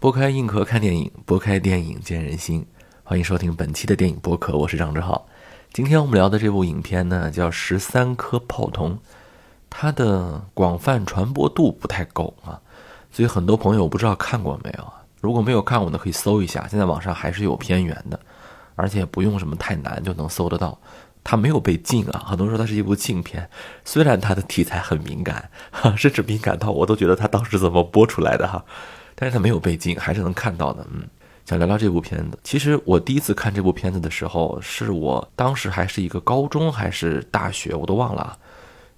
拨开硬壳看电影，拨开电影见人心。欢迎收听本期的电影播客，我是张志浩。今天我们聊的这部影片呢，叫《十三颗炮筒》，它的广泛传播度不太够啊，所以很多朋友不知道看过没有啊？如果没有看过的，可以搜一下，现在网上还是有片源的，而且不用什么太难就能搜得到。它没有被禁啊，很多人说它是一部禁片，虽然它的题材很敏感，哈，甚至敏感到我都觉得它当时怎么播出来的哈，但是它没有被禁，还是能看到的。嗯，想聊聊这部片子。其实我第一次看这部片子的时候，是我当时还是一个高中还是大学，我都忘了。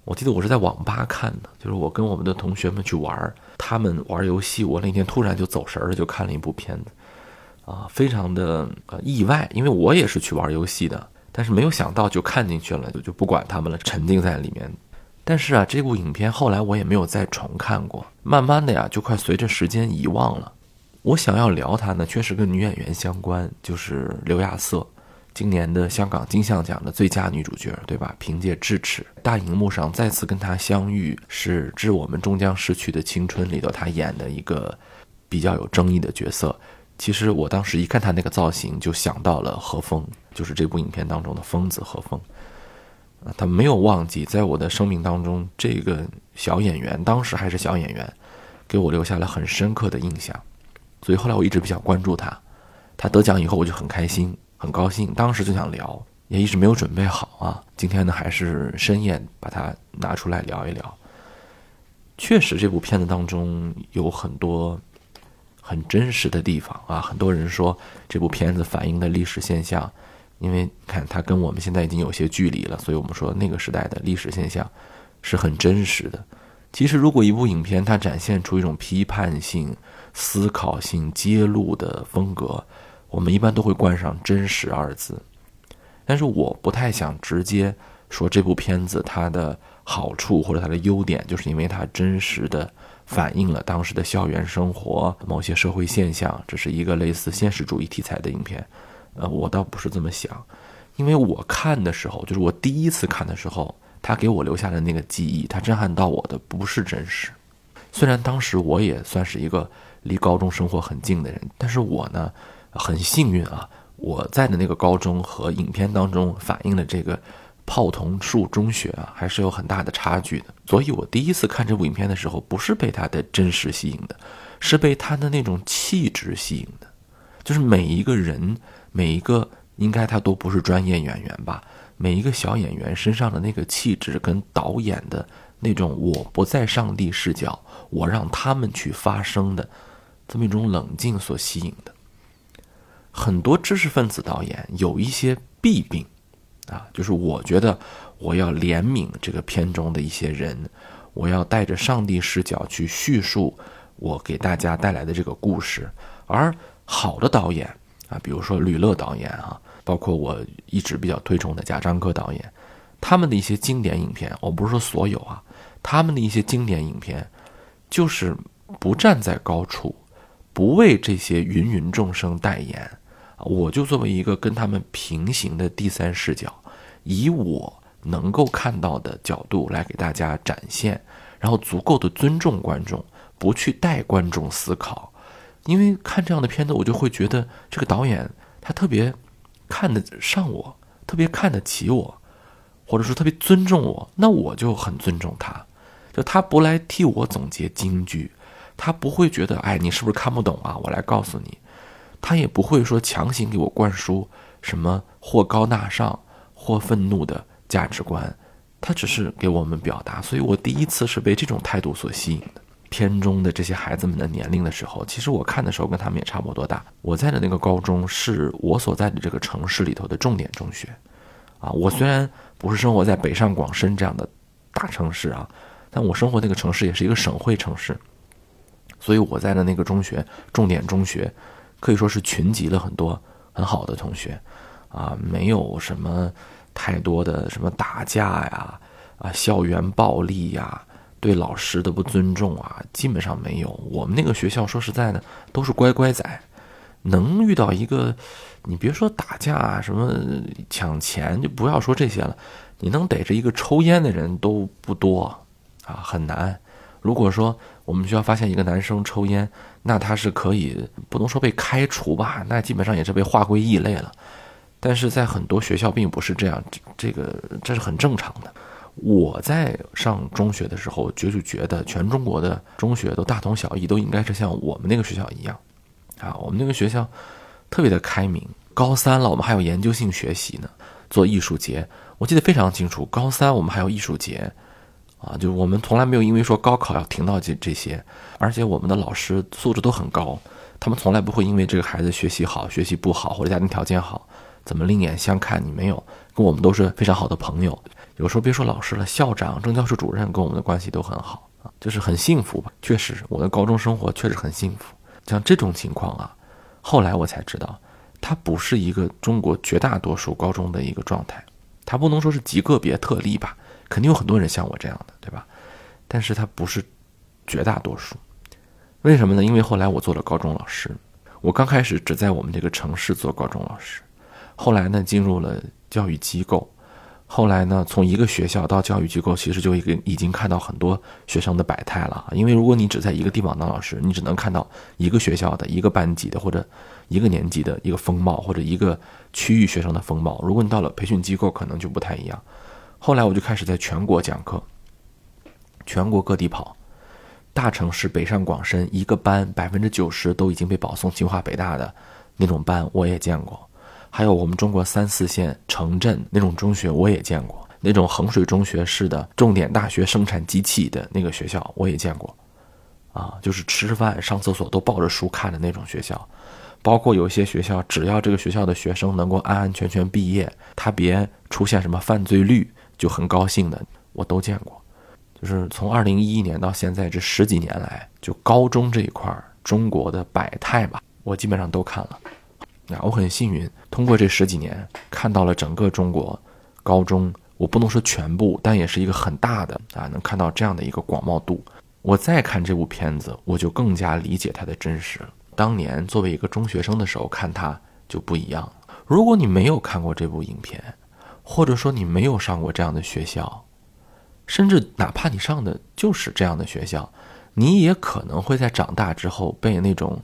我记得我是在网吧看的，就是我跟我们的同学们去玩，他们玩游戏，我那天突然就走神了，就看了一部片子，啊，非常的意外，因为我也是去玩游戏的。但是没有想到就看进去了，就就不管他们了，沉浸在里面。但是啊，这部影片后来我也没有再重看过，慢慢的呀，就快随着时间遗忘了。我想要聊它呢，确实跟女演员相关，就是刘亚瑟，今年的香港金像奖的最佳女主角，对吧？凭借《智齿》，大荧幕上再次跟她相遇，是《致我们终将逝去的青春》里头她演的一个比较有争议的角色。其实我当时一看她那个造型，就想到了何峰，就是这部影片当中的疯子何峰。他没有忘记在我的生命当中，这个小演员当时还是小演员，给我留下了很深刻的印象。所以后来我一直比较关注他。他得奖以后，我就很开心，很高兴。当时就想聊，也一直没有准备好啊。今天呢，还是深夜把它拿出来聊一聊。确实，这部片子当中有很多。很真实的地方啊！很多人说这部片子反映的历史现象，因为看它跟我们现在已经有些距离了，所以我们说那个时代的历史现象是很真实的。其实，如果一部影片它展现出一种批判性、思考性、揭露的风格，我们一般都会冠上“真实”二字。但是，我不太想直接说这部片子它的好处或者它的优点，就是因为它真实的。反映了当时的校园生活某些社会现象，这是一个类似现实主义题材的影片。呃，我倒不是这么想，因为我看的时候，就是我第一次看的时候，他给我留下的那个记忆，他震撼到我的不是真实。虽然当时我也算是一个离高中生活很近的人，但是我呢很幸运啊，我在的那个高中和影片当中反映的这个。炮桐树中学啊，还是有很大的差距的。所以我第一次看这部影片的时候，不是被它的真实吸引的，是被它的那种气质吸引的。就是每一个人，每一个应该他都不是专业演员吧？每一个小演员身上的那个气质，跟导演的那种我不在上帝视角，我让他们去发声的这么一种冷静所吸引的。很多知识分子导演有一些弊病。啊，就是我觉得我要怜悯这个片中的一些人，我要带着上帝视角去叙述我给大家带来的这个故事。而好的导演啊，比如说吕乐导演啊，包括我一直比较推崇的贾樟柯导演，他们的一些经典影片，我不是说所有啊，他们的一些经典影片，就是不站在高处，不为这些芸芸众生代言。我就作为一个跟他们平行的第三视角，以我能够看到的角度来给大家展现，然后足够的尊重观众，不去带观众思考。因为看这样的片子，我就会觉得这个导演他特别看得上我，特别看得起我，或者说特别尊重我，那我就很尊重他。就他不来替我总结京剧，他不会觉得哎，你是不是看不懂啊？我来告诉你。他也不会说强行给我灌输什么或高大上或愤怒的价值观，他只是给我们表达。所以我第一次是被这种态度所吸引的。片中的这些孩子们的年龄的时候，其实我看的时候跟他们也差不多大。我在的那个高中是我所在的这个城市里头的重点中学，啊，我虽然不是生活在北上广深这样的大城市啊，但我生活那个城市也是一个省会城市，所以我在的那个中学重点中学。可以说是群集了很多很好的同学，啊，没有什么太多的什么打架呀，啊，校园暴力呀，对老师的不尊重啊，基本上没有。我们那个学校说实在的，都是乖乖仔，能遇到一个，你别说打架什么抢钱，就不要说这些了，你能逮着一个抽烟的人都不多，啊，很难。如果说。我们学校发现一个男生抽烟，那他是可以不能说被开除吧，那基本上也是被划归异类了。但是在很多学校并不是这样，这个这是很正常的。我在上中学的时候，就就觉得全中国的中学都大同小异，都应该是像我们那个学校一样，啊，我们那个学校特别的开明。高三了，我们还有研究性学习呢，做艺术节。我记得非常清楚，高三我们还有艺术节，啊，就是我们从来没有因为说高考要停到这这些，而且我们的老师素质都很高，他们从来不会因为这个孩子学习好、学习不好或者家庭条件好，怎么另眼相看你没有，跟我们都是非常好的朋友。有时候别说老师了，校长、政教处主任跟我们的关系都很好啊，就是很幸福吧。确实，我的高中生活确实很幸福。像这种情况啊，后来我才知道。它不是一个中国绝大多数高中的一个状态，它不能说是极个别特例吧，肯定有很多人像我这样的，对吧？但是它不是绝大多数，为什么呢？因为后来我做了高中老师，我刚开始只在我们这个城市做高中老师，后来呢进入了教育机构。后来呢，从一个学校到教育机构，其实就已经已经看到很多学生的百态了。因为如果你只在一个地方当老师，你只能看到一个学校的一个班级的或者一个年级的一个风貌，或者一个区域学生的风貌。如果你到了培训机构，可能就不太一样。后来我就开始在全国讲课，全国各地跑，大城市北上广深，一个班百分之九十都已经被保送清华北大的那种班，我也见过。还有我们中国三四线城镇那种中学，我也见过；那种衡水中学式的重点大学生产机器的那个学校，我也见过。啊，就是吃饭、上厕所都抱着书看的那种学校，包括有些学校，只要这个学校的学生能够安安全全毕业，他别出现什么犯罪率，就很高兴的，我都见过。就是从二零一一年到现在这十几年来，就高中这一块中国的百态吧，我基本上都看了。啊，我很幸运，通过这十几年看到了整个中国高中，我不能说全部，但也是一个很大的啊，能看到这样的一个广袤度。我再看这部片子，我就更加理解它的真实。当年作为一个中学生的时候看它就不一样。如果你没有看过这部影片，或者说你没有上过这样的学校，甚至哪怕你上的就是这样的学校，你也可能会在长大之后被那种。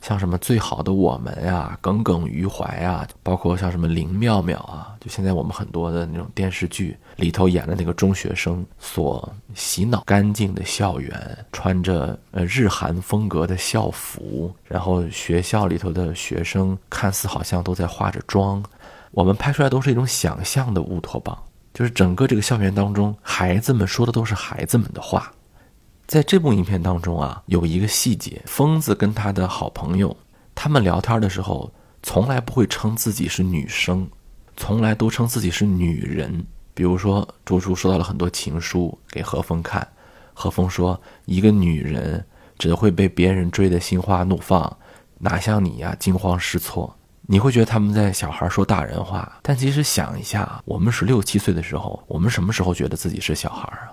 像什么最好的我们呀，耿耿于怀啊，包括像什么林妙妙啊，就现在我们很多的那种电视剧里头演的那个中学生所洗脑，干净的校园，穿着呃日韩风格的校服，然后学校里头的学生看似好像都在化着妆，我们拍出来都是一种想象的乌托邦，就是整个这个校园当中，孩子们说的都是孩子们的话。在这部影片当中啊，有一个细节，疯子跟他的好朋友，他们聊天的时候，从来不会称自己是女生，从来都称自己是女人。比如说，朱珠收到了很多情书给何峰看，何峰说：“一个女人只会被别人追得心花怒放，哪像你呀，惊慌失措。”你会觉得他们在小孩说大人话，但其实想一下，我们十六七岁的时候，我们什么时候觉得自己是小孩啊？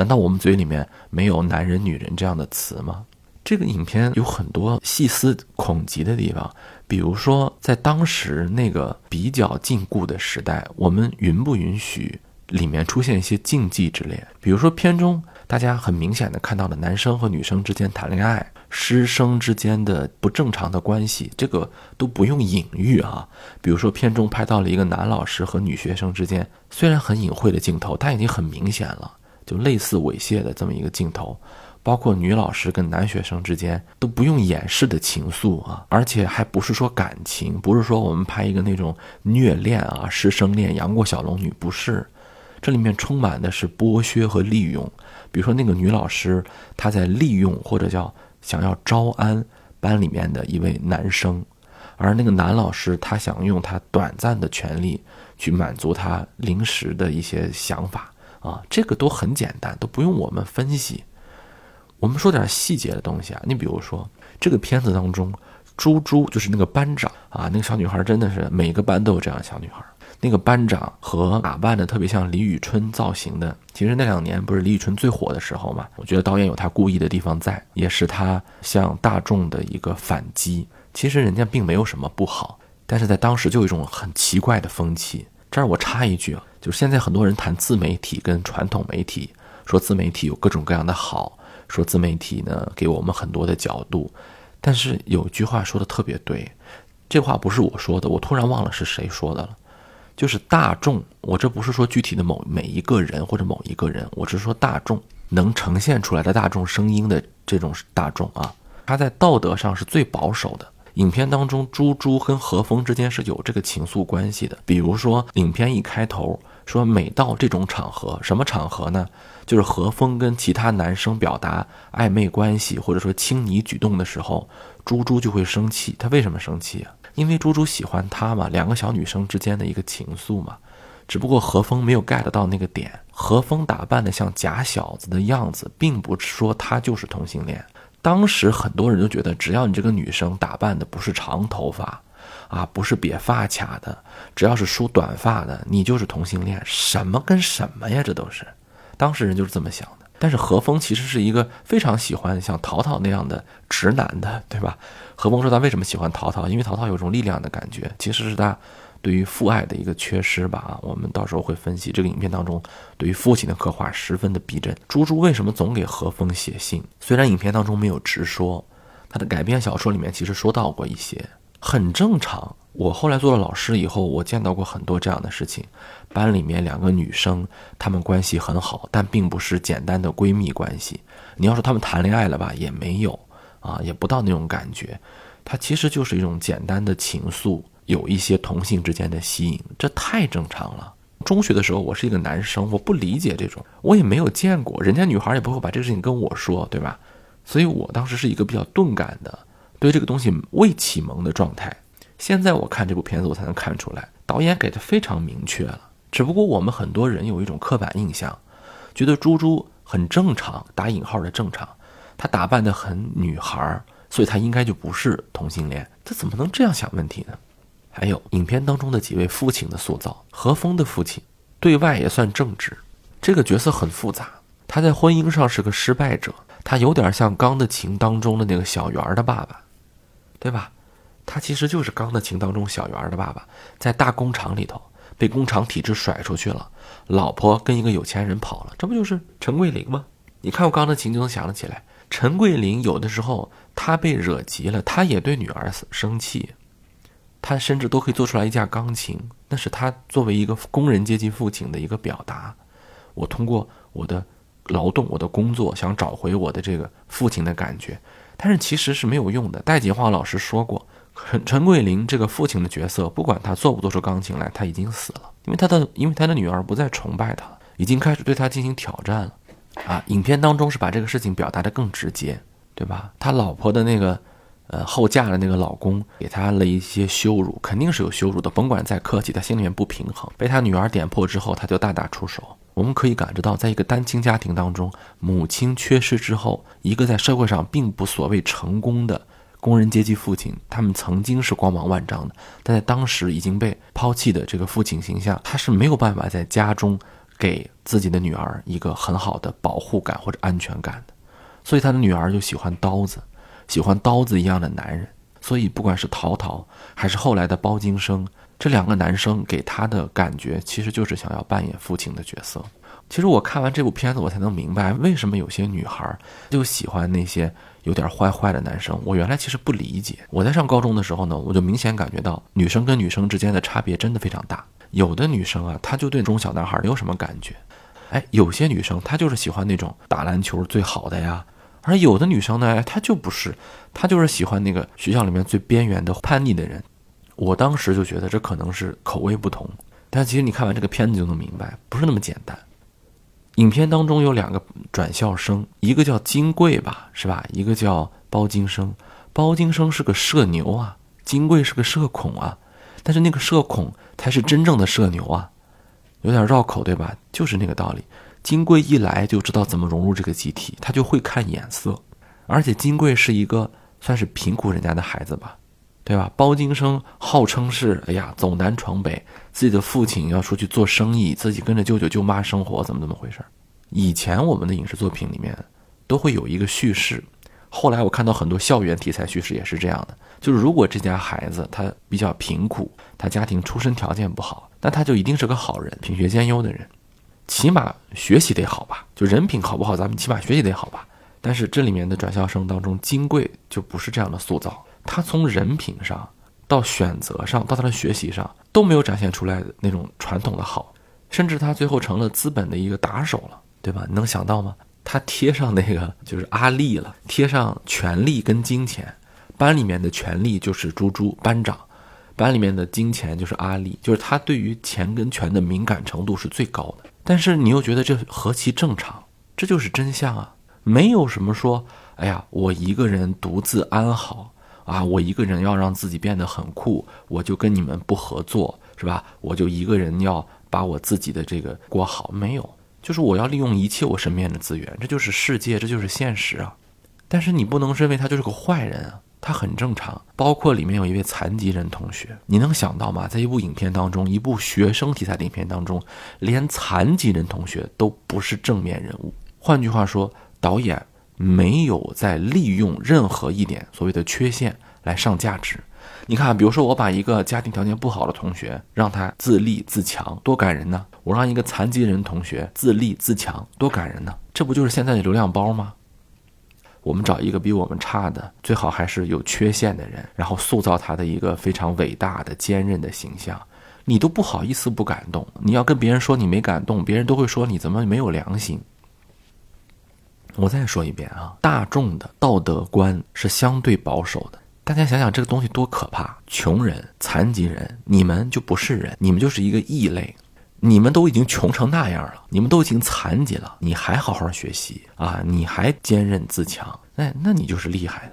难道我们嘴里面没有“男人”“女人”这样的词吗？这个影片有很多细思恐极的地方，比如说，在当时那个比较禁锢的时代，我们允不允许里面出现一些禁忌之恋？比如说片中大家很明显的看到了男生和女生之间谈恋爱，师生之间的不正常的关系，这个都不用隐喻啊。比如说片中拍到了一个男老师和女学生之间，虽然很隐晦的镜头，但已经很明显了。就类似猥亵的这么一个镜头，包括女老师跟男学生之间都不用掩饰的情愫啊，而且还不是说感情，不是说我们拍一个那种虐恋啊、师生恋、杨过小龙女，不是，这里面充满的是剥削和利用。比如说那个女老师，她在利用或者叫想要招安班里面的一位男生，而那个男老师他想用他短暂的权利去满足他临时的一些想法。啊，这个都很简单，都不用我们分析。我们说点细节的东西啊。你比如说，这个片子当中，猪猪就是那个班长啊，那个小女孩真的是每个班都有这样的小女孩。那个班长和打扮的特别像李宇春造型的，其实那两年不是李宇春最火的时候嘛？我觉得导演有他故意的地方在，也是他向大众的一个反击。其实人家并没有什么不好，但是在当时就有一种很奇怪的风气。这儿我插一句啊。就是现在很多人谈自媒体跟传统媒体，说自媒体有各种各样的好，说自媒体呢给我们很多的角度，但是有句话说的特别对，这话不是我说的，我突然忘了是谁说的了，就是大众，我这不是说具体的某每一个人或者某一个人，我只是说大众能呈现出来的大众声音的这种大众啊，他在道德上是最保守的。影片当中，猪猪跟何峰之间是有这个情愫关系的。比如说，影片一开头说，每到这种场合，什么场合呢？就是何峰跟其他男生表达暧昧关系或者说亲昵举动的时候，猪猪就会生气。他为什么生气啊？因为猪猪喜欢他嘛，两个小女生之间的一个情愫嘛。只不过何峰没有 get 到那个点。何峰打扮的像假小子的样子，并不是说他就是同性恋。当时很多人都觉得，只要你这个女生打扮的不是长头发，啊，不是别发卡的，只要是梳短发的，你就是同性恋。什么跟什么呀？这都是，当时人就是这么想的。但是何峰其实是一个非常喜欢像淘淘那样的直男的，对吧？何峰说他为什么喜欢淘淘，因为淘淘有种力量的感觉，其实是他。对于父爱的一个缺失吧，啊，我们到时候会分析这个影片当中对于父亲的刻画十分的逼真。猪猪为什么总给何峰写信？虽然影片当中没有直说，他的改编小说里面其实说到过一些，很正常。我后来做了老师以后，我见到过很多这样的事情。班里面两个女生，她们关系很好，但并不是简单的闺蜜关系。你要说她们谈恋爱了吧，也没有啊，也不到那种感觉。它其实就是一种简单的情愫。有一些同性之间的吸引，这太正常了。中学的时候，我是一个男生，我不理解这种，我也没有见过，人家女孩也不会把这个事情跟我说，对吧？所以我当时是一个比较钝感的，对这个东西未启蒙的状态。现在我看这部片子，我才能看出来，导演给的非常明确了。只不过我们很多人有一种刻板印象，觉得猪猪很正常，打引号的正常，她打扮的很女孩，所以她应该就不是同性恋。他怎么能这样想问题呢？还有影片当中的几位父亲的塑造，何峰的父亲对外也算正直，这个角色很复杂。他在婚姻上是个失败者，他有点像《钢的琴》当中的那个小圆的爸爸，对吧？他其实就是《钢的琴》当中小圆的爸爸，在大工厂里头被工厂体制甩出去了，老婆跟一个有钱人跑了，这不就是陈桂林吗？你看过《钢的琴》就能想得起来，陈桂林有的时候他被惹急了，他也对女儿生气。他甚至都可以做出来一架钢琴，那是他作为一个工人阶级父亲的一个表达。我通过我的劳动、我的工作，想找回我的这个父亲的感觉，但是其实是没有用的。戴锦华老师说过，陈陈桂林这个父亲的角色，不管他做不做出钢琴来，他已经死了，因为他的因为他的女儿不再崇拜他，已经开始对他进行挑战了。啊，影片当中是把这个事情表达的更直接，对吧？他老婆的那个。呃，后嫁的那个老公给他了一些羞辱，肯定是有羞辱的。甭管再客气，他心里面不平衡。被他女儿点破之后，他就大打出手。我们可以感知到，在一个单亲家庭当中，母亲缺失之后，一个在社会上并不所谓成功的工人阶级父亲，他们曾经是光芒万丈的，但在当时已经被抛弃的这个父亲形象，他是没有办法在家中给自己的女儿一个很好的保护感或者安全感的，所以他的女儿就喜欢刀子。喜欢刀子一样的男人，所以不管是陶陶还是后来的包金生，这两个男生给他的感觉其实就是想要扮演父亲的角色。其实我看完这部片子，我才能明白为什么有些女孩就喜欢那些有点坏坏的男生。我原来其实不理解。我在上高中的时候呢，我就明显感觉到女生跟女生之间的差别真的非常大。有的女生啊，她就对中小男孩没有什么感觉，哎，有些女生她就是喜欢那种打篮球最好的呀。而有的女生呢，她就不是，她就是喜欢那个学校里面最边缘的叛逆的人。我当时就觉得这可能是口味不同，但其实你看完这个片子就能明白，不是那么简单。影片当中有两个转校生，一个叫金贵吧，是吧？一个叫包金生。包金生是个社牛啊，金贵是个社恐啊。但是那个社恐才是真正的社牛啊，有点绕口对吧？就是那个道理。金贵一来就知道怎么融入这个集体，他就会看眼色，而且金贵是一个算是贫苦人家的孩子吧，对吧？包金生号称是哎呀走南闯北，自己的父亲要出去做生意，自己跟着舅舅舅妈生活，怎么怎么回事？以前我们的影视作品里面都会有一个叙事，后来我看到很多校园题材叙事也是这样的，就是如果这家孩子他比较贫苦，他家庭出身条件不好，那他就一定是个好人，品学兼优的人。起码学习得好吧，就人品好不好，咱们起码学习得好吧。但是这里面的转校生当中，金贵就不是这样的塑造。他从人品上到选择上到他的学习上都没有展现出来那种传统的好，甚至他最后成了资本的一个打手了，对吧？你能想到吗？他贴上那个就是阿力了，贴上权力跟金钱，班里面的权力就是猪猪班长，班里面的金钱就是阿力，就是他对于钱跟权的敏感程度是最高的。但是你又觉得这何其正常？这就是真相啊！没有什么说，哎呀，我一个人独自安好啊，我一个人要让自己变得很酷，我就跟你们不合作，是吧？我就一个人要把我自己的这个过好，没有。就是我要利用一切我身边的资源，这就是世界，这就是现实啊！但是你不能认为他就是个坏人啊，他很正常。包括里面有一位残疾人同学，你能想到吗？在一部影片当中，一部学生题材的影片当中，连残疾人同学都不是正面人物。换句话说，导演没有在利用任何一点所谓的缺陷来上价值。你看，比如说我把一个家庭条件不好的同学让他自立自强，多感人呢！我让一个残疾人同学自立自强，多感人呢！这不就是现在的流量包吗？我们找一个比我们差的，最好还是有缺陷的人，然后塑造他的一个非常伟大的、坚韧的形象。你都不好意思不感动，你要跟别人说你没感动，别人都会说你怎么没有良心。我再说一遍啊，大众的道德观是相对保守的。大家想想这个东西多可怕！穷人、残疾人，你们就不是人，你们就是一个异类。你们都已经穷成那样了，你们都已经残疾了，你还好好学习啊？你还坚韧自强？那那你就是厉害的，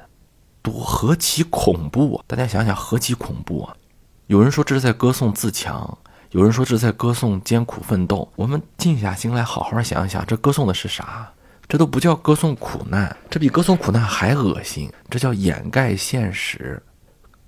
多何其恐怖啊！大家想想，何其恐怖啊！有人说这是在歌颂自强，有人说这是在歌颂艰苦奋斗。我们静下心来好好想想，这歌颂的是啥？这都不叫歌颂苦难，这比歌颂苦难还恶心。这叫掩盖现实，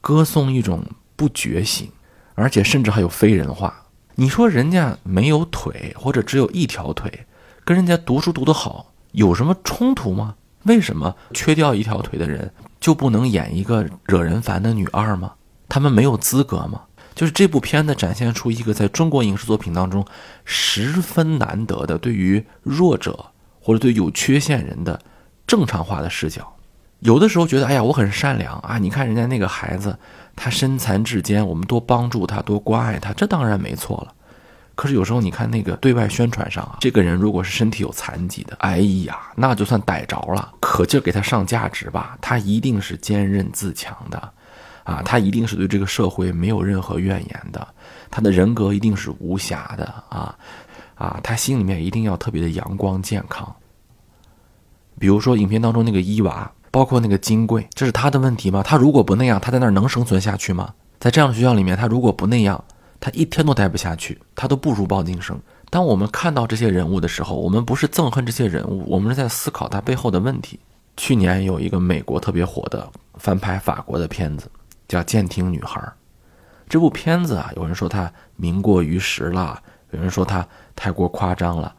歌颂一种不觉醒，而且甚至还有非人化。你说人家没有腿，或者只有一条腿，跟人家读书读得好有什么冲突吗？为什么缺掉一条腿的人就不能演一个惹人烦的女二吗？他们没有资格吗？就是这部片子展现出一个在中国影视作品当中十分难得的对于弱者。或者对有缺陷人的正常化的视角，有的时候觉得，哎呀，我很善良啊！你看人家那个孩子，他身残志坚，我们多帮助他，多关爱他，这当然没错了。可是有时候你看那个对外宣传上啊，这个人如果是身体有残疾的，哎呀，那就算逮着了，可劲儿给他上价值吧，他一定是坚韧自强的，啊，他一定是对这个社会没有任何怨言的，他的人格一定是无瑕的啊。啊，他心里面一定要特别的阳光健康。比如说，影片当中那个伊娃，包括那个金贵，这是他的问题吗？他如果不那样，他在那儿能生存下去吗？在这样的学校里面，他如果不那样，他一天都待不下去，他都不如包金生。当我们看到这些人物的时候，我们不是憎恨这些人物，我们是在思考他背后的问题。去年有一个美国特别火的翻拍法国的片子，叫《监听女孩》。这部片子啊，有人说它名过于实了。有人说他太过夸张了，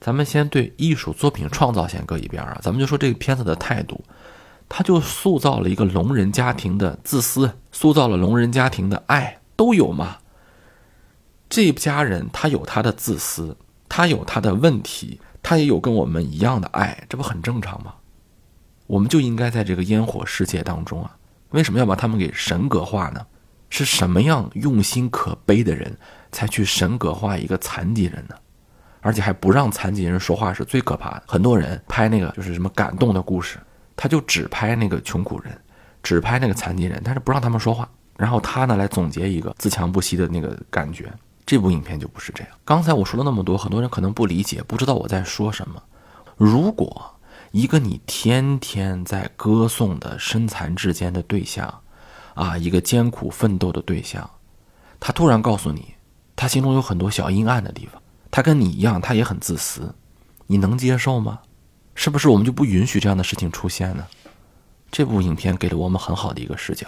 咱们先对艺术作品创造先搁一边啊，咱们就说这个片子的态度，他就塑造了一个聋人家庭的自私，塑造了聋人家庭的爱都有嘛。这家人他有他的自私，他有他的问题，他也有跟我们一样的爱，这不很正常吗？我们就应该在这个烟火世界当中啊，为什么要把他们给神格化呢？是什么样用心可悲的人才去神格化一个残疾人呢？而且还不让残疾人说话是最可怕的。很多人拍那个就是什么感动的故事，他就只拍那个穷苦人，只拍那个残疾人，但是不让他们说话。然后他呢来总结一个自强不息的那个感觉。这部影片就不是这样。刚才我说了那么多，很多人可能不理解，不知道我在说什么。如果一个你天天在歌颂的身残志坚的对象，啊，一个艰苦奋斗的对象，他突然告诉你，他心中有很多小阴暗的地方，他跟你一样，他也很自私，你能接受吗？是不是我们就不允许这样的事情出现呢？这部影片给了我们很好的一个视角。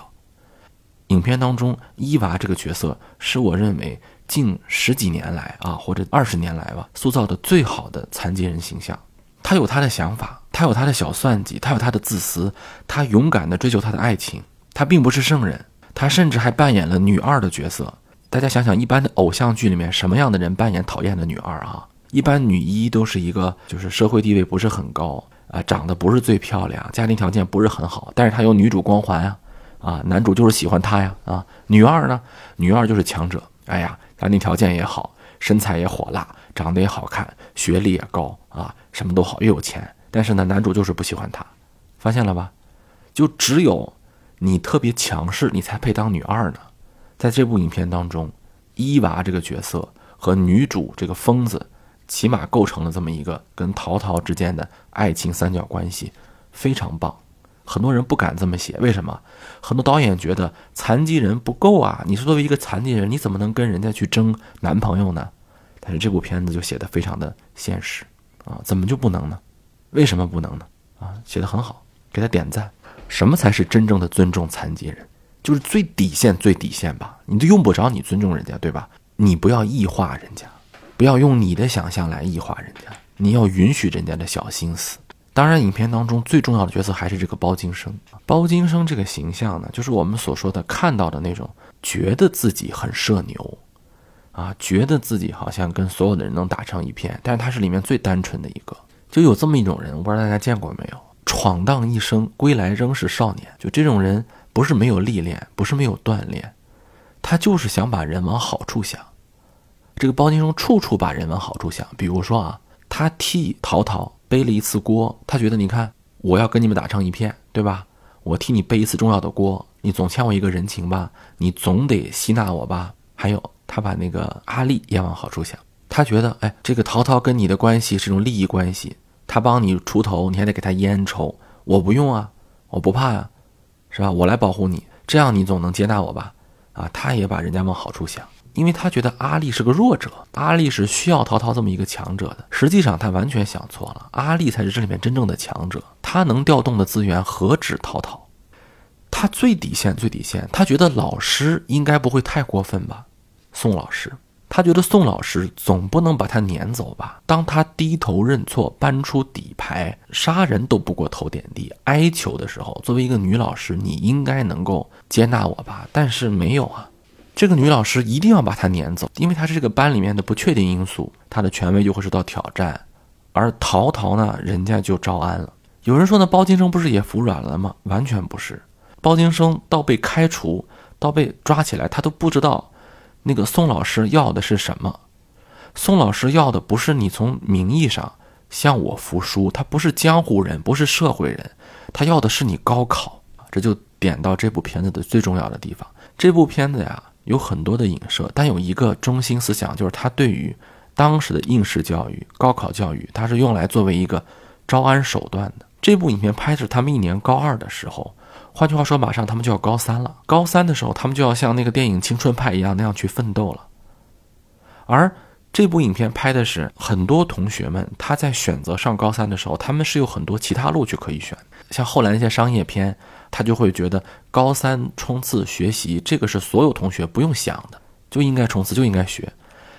影片当中，伊娃这个角色是我认为近十几年来啊，或者二十年来吧，塑造的最好的残疾人形象。他有他的想法，他有他的小算计，他有他的自私，他勇敢的追求他的爱情。他并不是圣人，他甚至还扮演了女二的角色。大家想想，一般的偶像剧里面，什么样的人扮演讨厌的女二啊？一般女一都是一个就是社会地位不是很高，啊，长得不是最漂亮，家庭条件不是很好，但是她有女主光环啊，啊，男主就是喜欢她呀，啊，女二呢，女二就是强者，哎呀，家庭条件也好，身材也火辣，长得也好看，学历也高啊，什么都好，又有钱，但是呢，男主就是不喜欢她，发现了吧？就只有你特别强势，你才配当女二呢。在这部影片当中，伊娃这个角色和女主这个疯子，起码构成了这么一个跟陶陶之间的爱情三角关系，非常棒。很多人不敢这么写，为什么？很多导演觉得残疾人不够啊！你是作为一个残疾人，你怎么能跟人家去争男朋友呢？但是这部片子就写的非常的现实啊，怎么就不能呢？为什么不能呢？啊，写的很好，给他点赞。什么才是真正的尊重残疾人？就是最底线、最底线吧。你都用不着你尊重人家，对吧？你不要异化人家，不要用你的想象来异化人家。你要允许人家的小心思。当然，影片当中最重要的角色还是这个包金生。包金生这个形象呢，就是我们所说的看到的那种，觉得自己很社牛，啊，觉得自己好像跟所有的人能打成一片。但是他是里面最单纯的一个，就有这么一种人，我不知道大家见过没有？闯荡一生，归来仍是少年。就这种人，不是没有历练，不是没有锻炼，他就是想把人往好处想。这个包金生处处把人往好处想。比如说啊，他替陶陶背了一次锅，他觉得你看，我要跟你们打成一片，对吧？我替你背一次重要的锅，你总欠我一个人情吧？你总得吸纳我吧？还有，他把那个阿丽也往好处想，他觉得，哎，这个陶陶跟你的关系是种利益关系。他帮你出头，你还得给他烟抽。我不用啊，我不怕呀，是吧？我来保护你，这样你总能接纳我吧？啊，他也把人家往好处想，因为他觉得阿丽是个弱者，阿丽是需要陶陶这么一个强者的。实际上他完全想错了，阿丽才是这里面真正的强者，他能调动的资源何止陶陶？他最底线最底线，他觉得老师应该不会太过分吧？宋老师。他觉得宋老师总不能把他撵走吧？当他低头认错、搬出底牌、杀人都不过头点地、哀求的时候，作为一个女老师，你应该能够接纳我吧？但是没有啊，这个女老师一定要把他撵走，因为她是这个班里面的不确定因素，她的权威就会受到挑战。而陶陶呢，人家就招安了。有人说呢，包金生不是也服软了吗？完全不是，包金生到被开除，到被抓起来，他都不知道。那个宋老师要的是什么？宋老师要的不是你从名义上向我服输，他不是江湖人，不是社会人，他要的是你高考。这就点到这部片子的最重要的地方。这部片子呀，有很多的影射，但有一个中心思想，就是他对于当时的应试教育、高考教育，它是用来作为一个招安手段的。这部影片拍摄他们一年高二的时候。换句话说，马上他们就要高三了。高三的时候，他们就要像那个电影《青春派》一样那样去奋斗了。而这部影片拍的是很多同学们他在选择上高三的时候，他们是有很多其他路去可以选。像后来那些商业片，他就会觉得高三冲刺学习这个是所有同学不用想的，就应该冲刺，就应该学。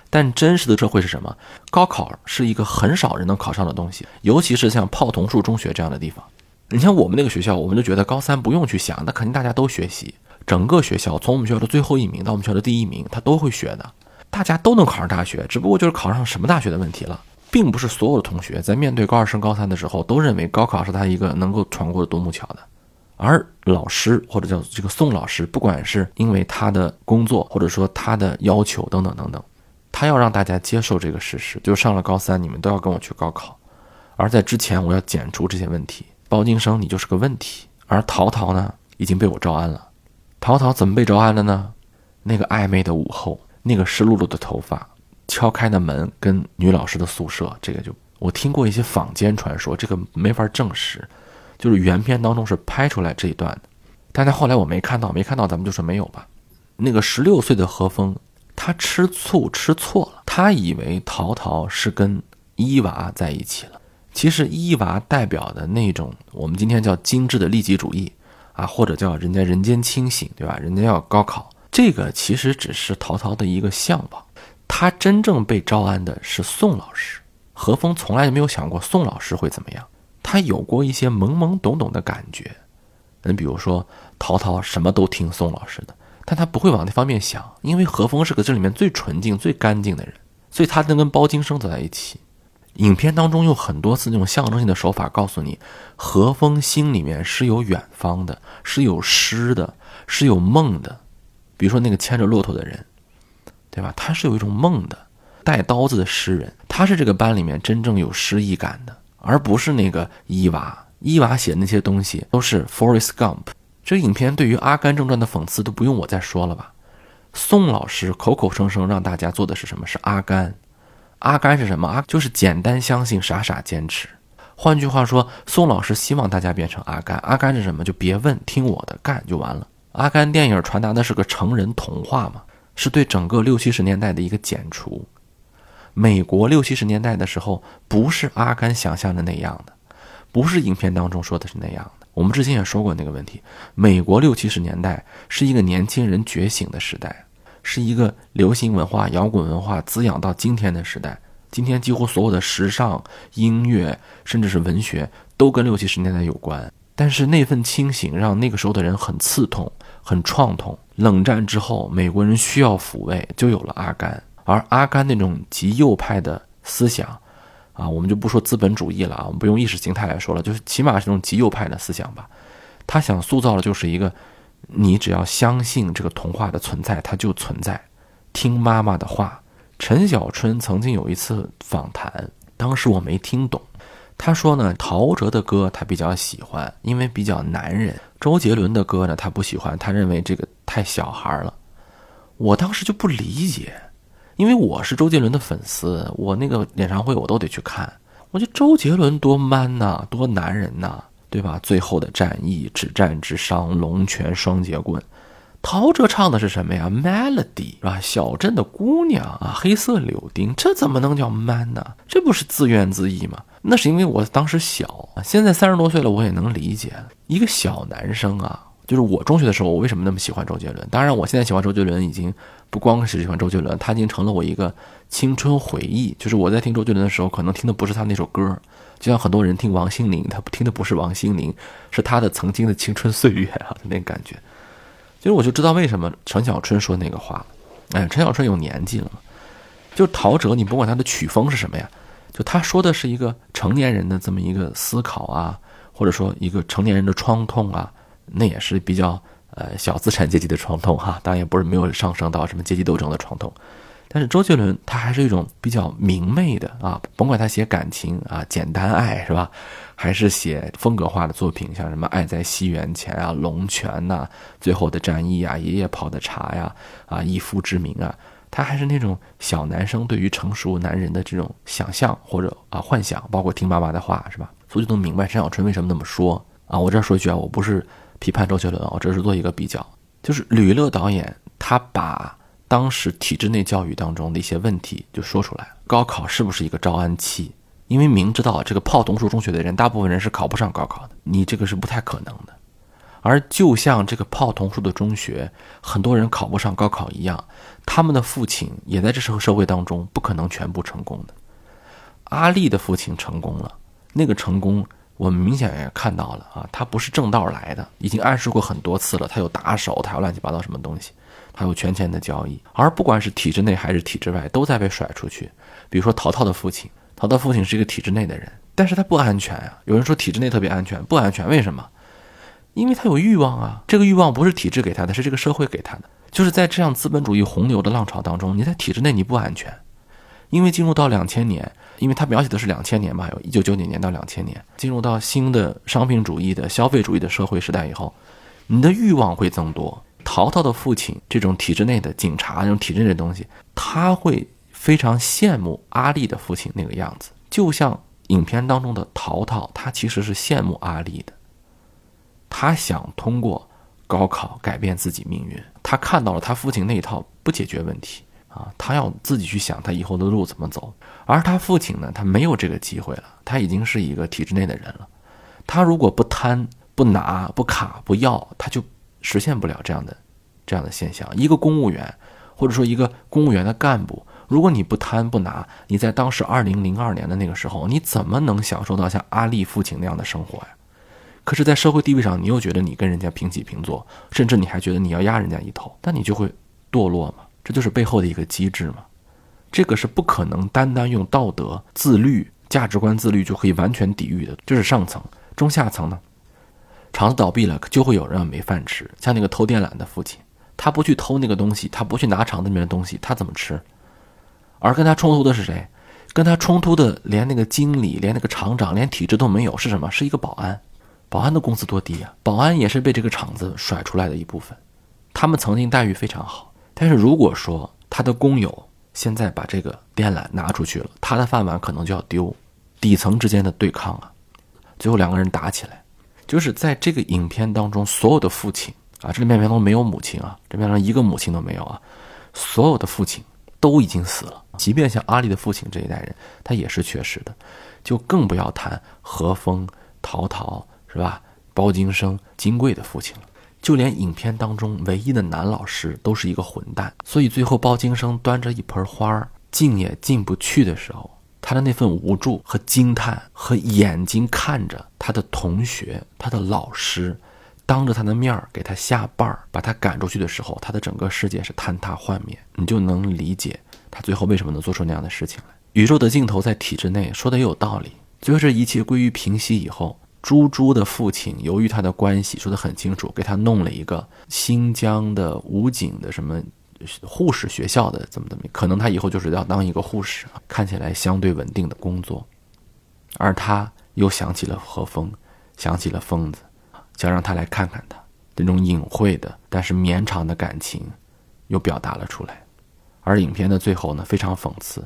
但真实的社会是什么？高考是一个很少人能考上的东西，尤其是像炮桐树中学这样的地方。你像我们那个学校，我们就觉得高三不用去想，那肯定大家都学习。整个学校从我们学校的最后一名到我们学校的第一名，他都会学的，大家都能考上大学，只不过就是考上什么大学的问题了，并不是所有的同学在面对高二升高三的时候都认为高考是他一个能够闯过的独木桥的。而老师或者叫这个宋老师，不管是因为他的工作，或者说他的要求等等等等，他要让大家接受这个事实，就上了高三，你们都要跟我去高考，而在之前我要剪除这些问题。包金生，你就是个问题。而陶陶呢，已经被我招安了。陶陶怎么被招安了呢？那个暧昧的午后，那个湿漉漉的头发，敲开的门，跟女老师的宿舍，这个就我听过一些坊间传说，这个没法证实。就是原片当中是拍出来这一段的，但是后来我没看到，没看到咱们就说没有吧。那个十六岁的何峰，他吃醋吃错了，他以为陶陶是跟伊娃在一起了。其实伊娃代表的那种，我们今天叫精致的利己主义，啊，或者叫人家人间清醒，对吧？人家要高考，这个其实只是陶陶的一个向往。他真正被招安的是宋老师。何峰从来就没有想过宋老师会怎么样，他有过一些懵懵懂懂的感觉。你比如说，陶陶什么都听宋老师的，但他不会往那方面想，因为何峰是个这里面最纯净、最干净的人，所以他能跟包金生走在一起。影片当中用很多次那种象征性的手法告诉你，何风心里面是有远方的，是有诗的，是有梦的。比如说那个牵着骆驼的人，对吧？他是有一种梦的，带刀子的诗人，他是这个班里面真正有诗意感的，而不是那个伊娃。伊娃写的那些东西都是 Forest Gump。这影片对于《阿甘正传》的讽刺都不用我再说了吧？宋老师口口声声让大家做的是什么？是阿甘。阿甘是什么？阿就是简单相信，傻傻坚持。换句话说，宋老师希望大家变成阿甘。阿甘是什么？就别问，听我的，干就完了。阿甘电影传达的是个成人童话嘛，是对整个六七十年代的一个剪除。美国六七十年代的时候，不是阿甘想象的那样的，不是影片当中说的是那样的。我们之前也说过那个问题，美国六七十年代是一个年轻人觉醒的时代。是一个流行文化、摇滚文化滋养到今天的时代。今天几乎所有的时尚、音乐，甚至是文学，都跟六七十年代有关。但是那份清醒让那个时候的人很刺痛、很创痛。冷战之后，美国人需要抚慰，就有了阿甘。而阿甘那种极右派的思想，啊，我们就不说资本主义了啊，我们不用意识形态来说了，就是起码是那种极右派的思想吧。他想塑造的就是一个。你只要相信这个童话的存在，它就存在。听妈妈的话。陈小春曾经有一次访谈，当时我没听懂。他说呢，陶喆的歌他比较喜欢，因为比较男人；周杰伦的歌呢，他不喜欢，他认为这个太小孩了。我当时就不理解，因为我是周杰伦的粉丝，我那个演唱会我都得去看。我觉得周杰伦多 man 呐，多男人呐。对吧？最后的战役，止战之殇，龙泉双截棍。陶喆唱的是什么呀？Melody 啊？小镇的姑娘啊，黑色柳丁，这怎么能叫 man 呢？这不是自怨自艾吗？那是因为我当时小，现在三十多岁了，我也能理解。一个小男生啊，就是我中学的时候，我为什么那么喜欢周杰伦？当然，我现在喜欢周杰伦已经不光是喜欢周杰伦，他已经成了我一个青春回忆。就是我在听周杰伦的时候，可能听的不是他那首歌。就像很多人听王心凌，他听的不是王心凌，是他的曾经的青春岁月啊，那感觉。其实我就知道为什么陈小春说那个话，哎，陈小春有年纪了。就陶喆，你不管他的曲风是什么呀，就他说的是一个成年人的这么一个思考啊，或者说一个成年人的创痛啊，那也是比较呃小资产阶级的创痛哈，当然也不是没有上升到什么阶级斗争的创痛。但是周杰伦他还是一种比较明媚的啊，甭管他写感情啊、简单爱是吧，还是写风格化的作品，像什么《爱在西元前》啊、《龙泉》呐、最后的战役啊、爷爷泡的茶呀、啊一夫之名啊，他还是那种小男生对于成熟男人的这种想象或者啊幻想，包括听妈妈的话是吧？所以就能明白陈小春为什么那么说啊。我这说一句啊，我不是批判周杰伦，我只是做一个比较，就是吕乐导演他把。当时体制内教育当中的一些问题就说出来，高考是不是一个招安器？因为明知道这个泡桐树中学的人，大部分人是考不上高考的，你这个是不太可能的。而就像这个泡桐树的中学，很多人考不上高考一样，他们的父亲也在这时候社会当中不可能全部成功的。阿丽的父亲成功了，那个成功我们明显也看到了啊，他不是正道来的，已经暗示过很多次了，他有打手，他有乱七八糟什么东西。他有权钱的交易，而不管是体制内还是体制外，都在被甩出去。比如说陶陶的父亲，陶陶父亲是一个体制内的人，但是他不安全啊。有人说体制内特别安全，不安全，为什么？因为他有欲望啊。这个欲望不是体制给他的，是这个社会给他的。就是在这样资本主义洪流的浪潮当中，你在体制内你不安全，因为进入到两千年，因为他描写的是两千年嘛，有一九九九年到两千年，进入到新的商品主义的消费主义的社会时代以后，你的欲望会增多。陶陶的父亲，这种体制内的警察，这种体制内的东西，他会非常羡慕阿丽的父亲那个样子，就像影片当中的陶陶，他其实是羡慕阿丽的。他想通过高考改变自己命运，他看到了他父亲那一套不解决问题啊，他要自己去想他以后的路怎么走。而他父亲呢，他没有这个机会了，他已经是一个体制内的人了，他如果不贪、不拿、不卡、不要，他就。实现不了这样的这样的现象。一个公务员，或者说一个公务员的干部，如果你不贪不拿，你在当时二零零二年的那个时候，你怎么能享受到像阿丽父亲那样的生活呀？可是，在社会地位上，你又觉得你跟人家平起平坐，甚至你还觉得你要压人家一头，那你就会堕落嘛？这就是背后的一个机制嘛？这个是不可能单单用道德自律价值观自律就可以完全抵御的，这是上层。中下层呢，厂子倒闭了，就会有人没饭吃。像那个偷电缆的父亲，他不去偷那个东西，他不去拿厂子里面的东西，他怎么吃？而跟他冲突的是谁？跟他冲突的连那个经理、连那个厂长、连体制都没有，是什么？是一个保安。保安的工资多低呀！保安也是被这个厂子甩出来的一部分。他们曾经待遇非常好，但是如果说他的工友现在把这个电缆拿出去了，他的饭碗可能就要丢。底层之间的对抗啊，最后两个人打起来，就是在这个影片当中，所有的父亲啊，这里面都没有母亲啊，这边上一个母亲都没有啊，所有的父亲都已经死了。即便像阿丽的父亲这一代人，他也是缺失的，就更不要谈何风、陶陶是吧？包金生、金贵的父亲了。就连影片当中唯一的男老师都是一个混蛋，所以最后包金生端着一盆花儿进也进不去的时候，他的那份无助和惊叹，和眼睛看着他的同学、他的老师，当着他的面儿给他下绊儿，把他赶出去的时候，他的整个世界是坍塌幻灭，你就能理解他最后为什么能做出那样的事情来。宇宙的尽头在体制内，说的也有道理。最后这一切归于平息以后。猪猪的父亲由于他的关系说得很清楚，给他弄了一个新疆的武警的什么护士学校的怎么怎么，可能他以后就是要当一个护士，看起来相对稳定的工作。而他又想起了何风，想起了疯子，想让他来看看他那种隐晦的但是绵长的感情，又表达了出来。而影片的最后呢，非常讽刺，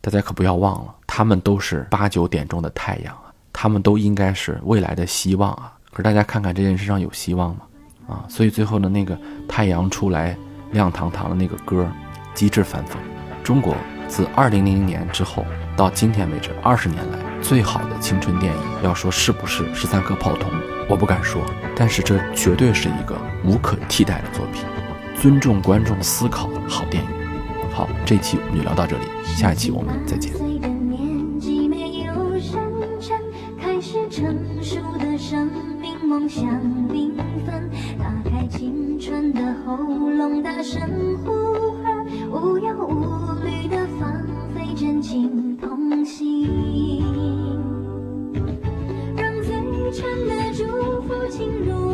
大家可不要忘了，他们都是八九点钟的太阳啊。他们都应该是未来的希望啊！可是大家看看这件事上有希望吗？啊，所以最后的那个太阳出来亮堂堂的那个歌，机智反讽。中国自二零零零年之后到今天为止二十年来最好的青春电影，要说是不是《十三颗炮筒》，我不敢说，但是这绝对是一个无可替代的作品。尊重观众思考，好电影。好，这期我们就聊到这里，下一期我们再见。成熟的生命，梦想缤纷，打开青春的喉咙，大声呼喊，无忧无虑的放飞真情，同行，让最真的祝福进入。